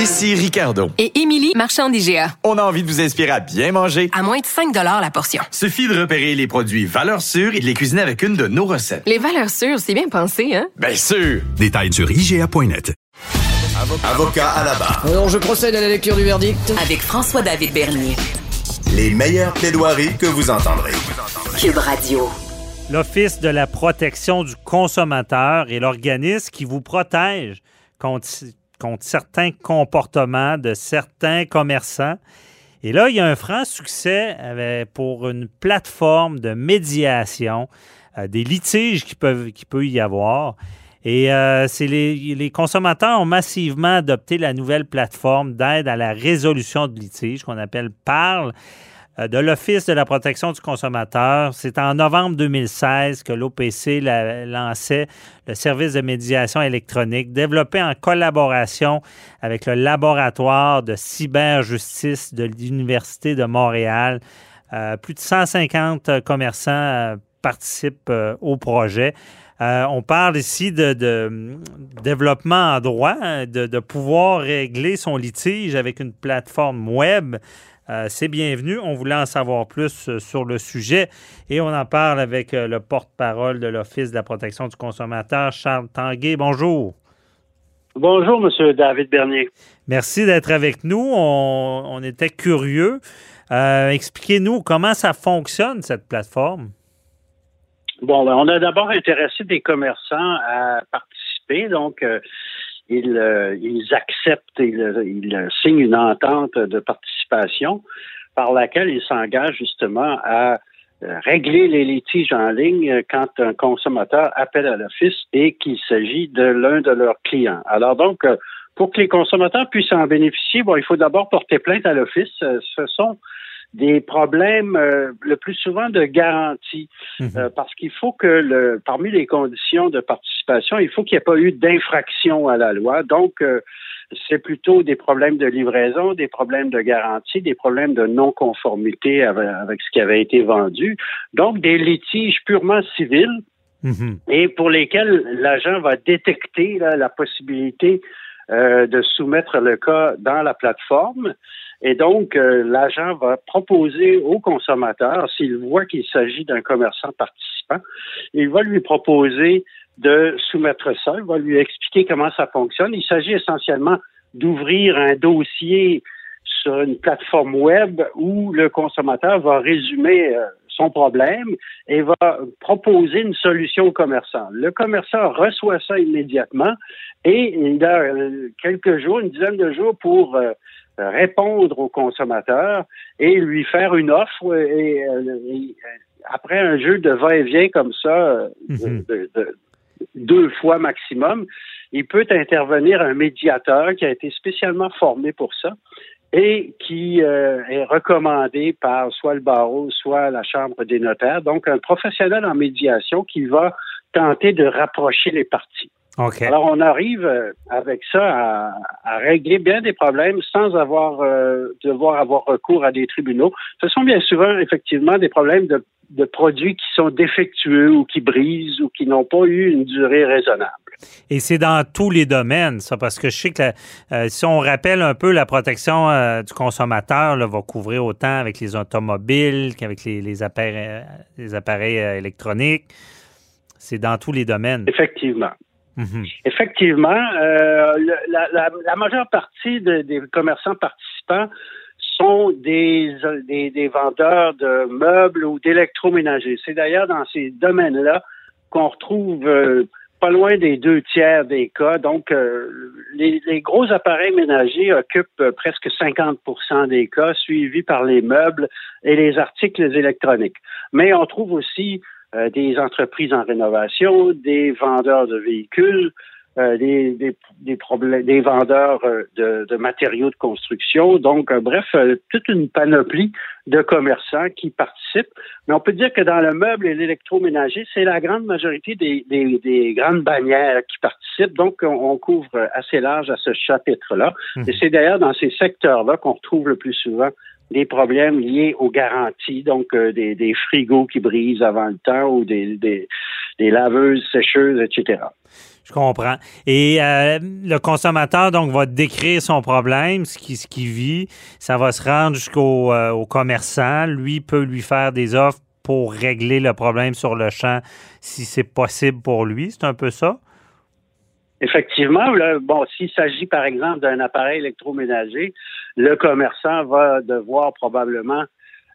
Ici Ricardo. Et Émilie, marchand d'IGA. On a envie de vous inspirer à bien manger. À moins de 5 la portion. Suffit de repérer les produits valeurs sûres et de les cuisiner avec une de nos recettes. Les valeurs sûres, c'est bien pensé, hein? Bien sûr! Détails sur IGA.net. Avocat à la barre. Alors, je procède à la lecture du verdict. Avec François-David Bernier. Les meilleures plaidoiries que vous entendrez. Cube Radio. L'Office de la protection du consommateur est l'organisme qui vous protège contre, contre certains comportements de certains commerçants. Et là, il y a un franc succès pour une plateforme de médiation euh, des litiges qui peuvent peut y avoir. Et euh, les, les, consommateurs ont massivement adopté la nouvelle plateforme d'aide à la résolution de litiges qu'on appelle PARL. Euh, de l'Office de la protection du consommateur. C'est en novembre 2016 que l'OPC lançait le service de médiation électronique développé en collaboration avec le laboratoire de cyberjustice de l'Université de Montréal. Euh, plus de 150 commerçants euh, participent au projet. on parle ici de, développement en droit, hein, de, pouvoir régler son litige avec une plateforme web euh, c'est bienvenu. On voulait en savoir plus euh, sur le sujet et on en parle avec euh, le porte-parole de l'Office de la protection du consommateur, Charles Tanguay. Bonjour. Bonjour, M. David Bernier. Merci d'être avec nous. On, était curieux. Expliquez-nous comment ça fonctionne, cette plateforme. Bon, ben, on a d'abord intéressé des commerçants à participer. Donc, ils, euh, ils acceptent, ils, ils, signent une entente de participation par laquelle ils s'engagent justement à euh, régler les litiges en ligne quand un consommateur appelle à l'office et qu'il s'agit de l'un de leurs clients. Alors donc, euh, pour que les consommateurs puissent en bénéficier, bon, il faut d'abord porter plainte à l'office. Ce sont des problèmes euh, le plus souvent de garantie, mhm. euh, parce qu'il faut que le, parmi les conditions de participation, il faut qu'il n'y ait pas eu d'infraction à la loi. Donc, euh, c'est plutôt des problèmes de livraison, des problèmes de garantie, des problèmes de non-conformité avec, ce qui avait été vendu. Donc, des litiges purement civils mhm. et pour lesquels l'agent va détecter la possibilité de soumettre le cas dans la plateforme. Et donc, euh, l'agent va proposer au consommateur, s'il voit qu'il s'agit d'un commerçant participant, il va lui proposer de soumettre ça, il va lui expliquer comment ça fonctionne. Il s'agit essentiellement d'ouvrir un dossier sur une plateforme web où le consommateur va résumer euh, son problème et va proposer une solution au commerçant. Le commerçant reçoit ça immédiatement et il a euh, quelques jours, une dizaine de jours pour répondre au consommateur et lui faire une offre. Et, euh, après un jeu de va-et-vient comme ça, mhm. deux fois maximum, il peut intervenir un médiateur qui a été spécialement formé pour ça et qui euh, est recommandé par soit le barreau, soit la Chambre des notaires. Donc, un professionnel en médiation qui va tenter de rapprocher les parties. Alors, on arrive euh, avec ça à, régler bien des problèmes sans avoir euh, devoir avoir recours à des tribunaux. Ce sont bien souvent effectivement des problèmes de, produits qui sont défectueux ou qui brisent ou qui n'ont pas eu une durée raisonnable. Et c'est dans tous les domaines, ça, parce que je sais que euh, si on rappelle un peu la protection du consommateur, là, va couvrir autant avec les automobiles qu'avec les, appareils, les appareils électroniques. C'est dans tous les domaines. Effectivement. Mhm. Effectivement, euh, la, majeure partie des commerçants participants sont des, des, vendeurs de meubles ou d'électroménagers. C'est d'ailleurs dans ces domaines-là qu'on retrouve euh, pas loin des deux tiers des cas. Donc, euh, les, les, gros appareils ménagers occupent presque 50% des cas, suivis par les meubles et les articles électroniques. Mais on trouve aussi euh, des entreprises en rénovation, des vendeurs de véhicules, euh, des, des, des, problèmes, des vendeurs euh, de, de, matériaux de construction. Donc, bref, toute une panoplie de commerçants qui participent. Mais on peut dire que dans le meuble et l'électroménager, c'est la grande majorité des, des, grandes bannières qui participent. Donc, on, couvre assez large à ce chapitre-là. Mmh. Et c'est d'ailleurs dans ces secteurs-là qu'on retrouve le plus souvent des problèmes liés aux garanties, donc euh, des, frigos qui brisent avant le temps ou des, des, des laveuses, sécheuses, etc. Je comprends. Et euh, le consommateur, donc, va décrire son problème, ce qu'il ce vit. Ça va se rendre jusqu'au euh, commerçant. Lui peut lui faire des offres pour régler le problème sur le champ si c'est possible pour lui. C'est un peu ça? Effectivement, là, bon, s'il s'agit par exemple d'un appareil électroménager, le commerçant va devoir probablement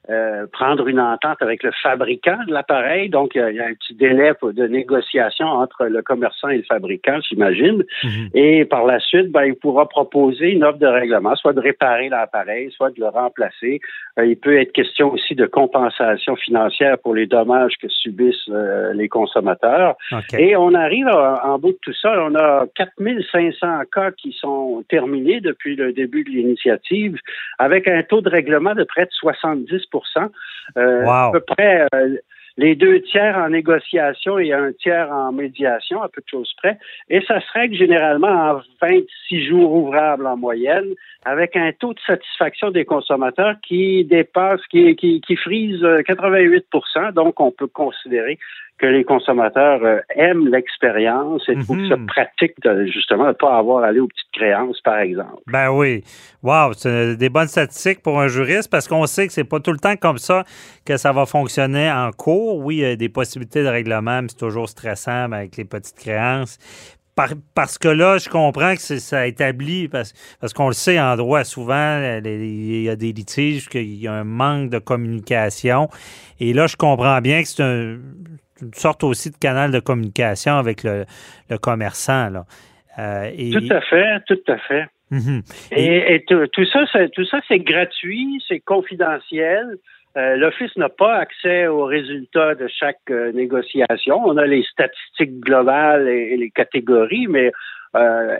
euh, prendre une entente avec le fabricant de l'appareil. Donc, il y, a un petit délai de négociation entre le commerçant et le fabricant, j'imagine. Mhm. Et par la suite, ben, il pourra proposer une offre de règlement, soit de réparer l'appareil, soit de le remplacer. Euh, il peut être question aussi de compensation financière pour les dommages que subissent euh, les consommateurs. Et on arrive à- en bout de tout ça, on a 4500 cas qui sont terminés depuis le début de l'initiative, avec un taux de règlement de près de 70 euh, Wow. À peu près euh, les deux tiers en négociation et un tiers en médiation, à peu de choses près. Et ça se règle généralement en 26 jours ouvrables en moyenne, avec un taux de satisfaction des consommateurs qui dépasse, qui, qui, qui frise euh, 88 Donc, on peut considérer que les consommateurs euh, aiment l'expérience et trouvent Mhm. ça pratique de, justement de ne pas avoir à aller aux petites créances, par exemple. Ben oui. Wow, c'est des bonnes statistiques pour un juriste parce qu'on sait que c'est pas tout le temps comme ça que ça va fonctionner en cours. Oui, il y a des possibilités de règlement, mais c'est toujours stressant ben, avec les petites créances. Par- parce que là, je comprends que ça établit, parce, parce qu'on le sait en droit souvent, il y a des litiges, qu'il y a un manque de communication. Et là, je comprends bien que c'est un- une sorte aussi de canal de communication avec le, le commerçant. Là. Euh, et- Tout à fait, tout à fait. Mhm. Et, et tout, tout ça, c'est, tout ça, c'est gratuit, c'est confidentiel. Euh, L'Office n'a pas accès aux résultats de chaque euh, négociation. On a les statistiques globales et, et les catégories, mais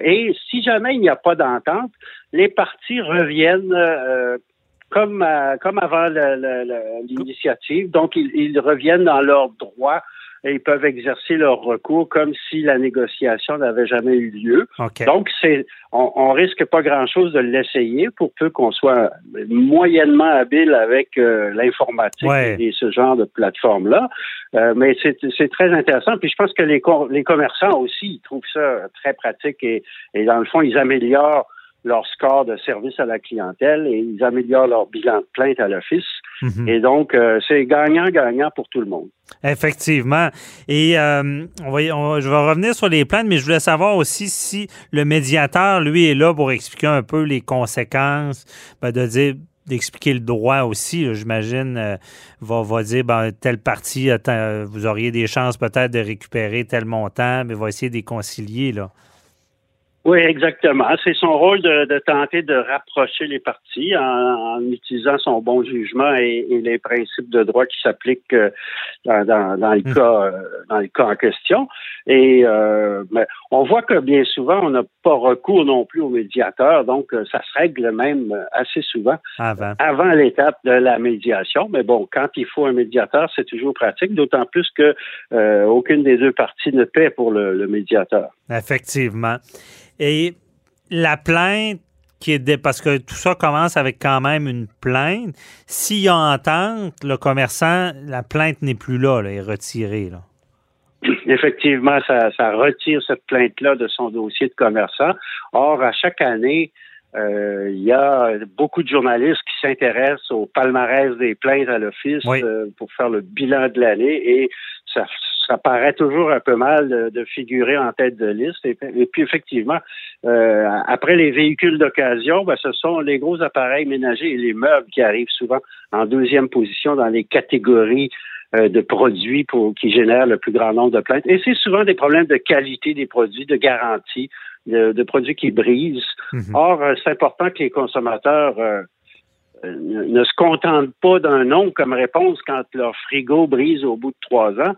et si jamais il n'y a pas d'entente, les parties reviennent comme à- comme avant l'initiative. Donc ils, ils reviennent dans leurs droits et ils peuvent exercer leur recours comme si la négociation n'avait jamais eu lieu. Donc, c'est, on, on risque pas grand-chose de l'essayer pour peu qu'on soit moyennement habile avec euh, l'informatique Ouais. et, ce genre de plateforme-là. Euh, mais c'est, très intéressant. Puis je pense que les, co- les commerçants aussi, ils trouvent ça très pratique et, et dans le fond, ils améliorent leur score de service à la clientèle et ils améliorent leur bilan de plainte à l'office. Mhm. Et donc, euh, c'est gagnant-gagnant pour tout le monde. Effectivement. Et euh, on va, on je vais revenir sur les plaintes, mais je voulais savoir aussi si le médiateur, lui, est là pour expliquer un peu les conséquences, ben, de dire d'expliquer le droit aussi, j'imagine, euh, va, va dire ben, telle partie, vous auriez des chances peut-être de récupérer tel montant, mais va essayer de les concilier. Là. Oui, exactement. C'est son rôle de, de tenter de rapprocher les parties en, en utilisant son bon jugement et, et les principes de droit qui s'appliquent euh, dans, dans, dans le Mm. cas euh, dans le cas en question. Et euh, mais on voit que bien souvent on n'a pas recours non plus au médiateur, donc ça se règle même assez souvent Avant. avant l'étape de la médiation. Mais bon, quand il faut un médiateur, c'est toujours pratique, d'autant plus que euh, aucune des deux parties ne paie pour le, le médiateur. Effectivement. Et la plainte qui est dé- parce que tout ça commence avec quand même une plainte. S'il y a entente, le commerçant, la plainte n'est plus là, là, elle est retirée. Là. Effectivement, ça, ça retire cette plainte-là de son dossier de commerçant. Or, à chaque année, euh, il y a beaucoup de journalistes qui s'intéressent au palmarès des plaintes à l'office Oui. euh, pour faire le bilan de l'année et ça, ça paraît toujours un peu mal de, de figurer en tête de liste. Et, et puis, effectivement, euh, après les véhicules d'occasion, ben, ce sont les gros appareils ménagers et les meubles qui arrivent souvent en deuxième position dans les catégories euh, de produits pour, qui génèrent le plus grand nombre de plaintes. Et c'est souvent des problèmes de qualité des produits, de garantie, de, de produits qui brisent. Mhm. Or, euh, c'est important que les consommateurs euh, ne se contentent pas d'un non comme réponse quand leur frigo brise au bout de trois ans.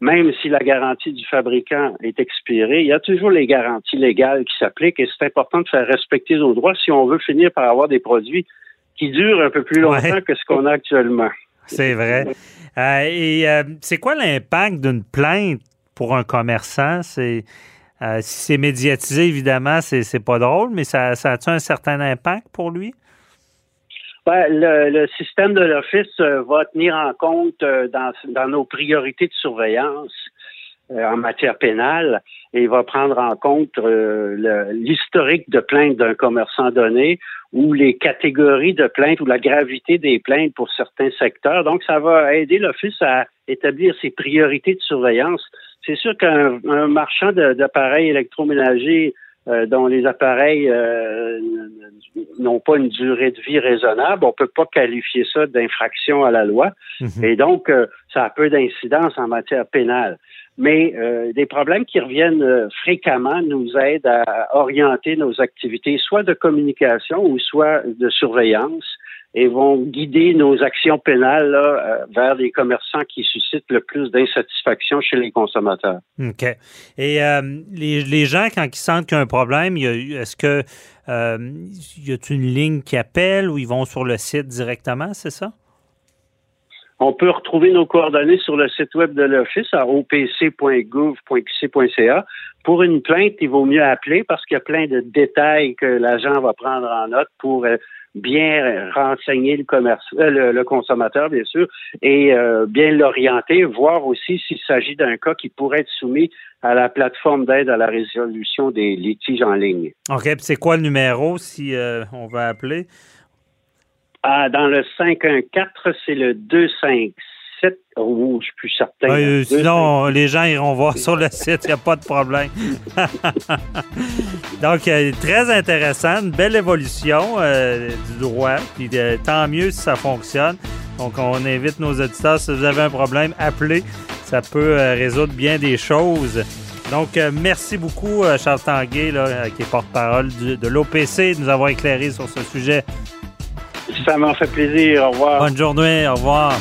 Même si la garantie du fabricant est expirée, il y a toujours les garanties légales qui s'appliquent et c'est important de faire respecter nos droits si on veut finir par avoir des produits qui durent un peu plus longtemps Ouais. que ce qu'on a actuellement. C'est vrai. Euh, et euh, c'est quoi l'impact d'une plainte pour un commerçant? C'est euh, si c'est médiatisé, évidemment, c'est, c'est pas drôle, mais ça, ça a-tu un certain impact pour lui? Ben, le, le système de l'Office euh, va tenir en compte euh, dans, dans nos priorités de surveillance euh, en matière pénale et va prendre en compte l'historique de plainte d'un commerçant donné ou les catégories de plaintes ou la gravité des plaintes pour certains secteurs. Donc, ça va aider l'Office à établir ses priorités de surveillance. C'est sûr qu'un un marchand d'appareils électroménagers euh, dont les appareils euh, n'ont pas une durée de vie raisonnable, on peut pas qualifier ça d'infraction à la loi. Mhm. Et donc, euh, ça a peu d'incidence en matière pénale. Mais euh, des problèmes qui reviennent fréquemment nous aident à orienter nos activités, soit de communication ou soit de surveillance, et vont guider nos actions pénales là, euh, vers les commerçants qui suscitent le plus d'insatisfaction chez les consommateurs. OK. Et euh, les, les gens, quand ils sentent qu'il y a un problème, est-ce que euh, y a une ligne qui appelle ou ils vont sur le site directement, c'est ça? On peut retrouver nos coordonnées sur le site web de l'Office à opc.gouv.qc.ca. Pour une plainte, il vaut mieux appeler parce qu'il y a plein de détails que l'agent va prendre en note pour euh, bien renseigner le, commerce, euh, le, le consommateur, bien sûr, et euh, bien l'orienter, voir aussi s'il s'agit d'un cas qui pourrait être soumis à la plateforme d'aide à la résolution des litiges en ligne. OK. Puis c'est quoi le numéro si euh, on va appeler? Ah, dans le 514, c'est le 257. Oh, je suis plus certain. Euh, 257. sinon, les gens iront voir sur le site, il n'y a pas de problème. Donc, euh, très intéressant, une belle évolution euh, du droit. Puis euh, tant mieux si ça fonctionne. Donc, on invite nos auditeurs, si vous avez un problème, appelez. Ça peut résoudre bien des choses. Donc, merci beaucoup, Charles Tanguay, là, qui est porte-parole de l'OPC, de nous avoir éclairé sur ce sujet. Ça m'a fait plaisir. Au revoir. Bonne journée, au revoir.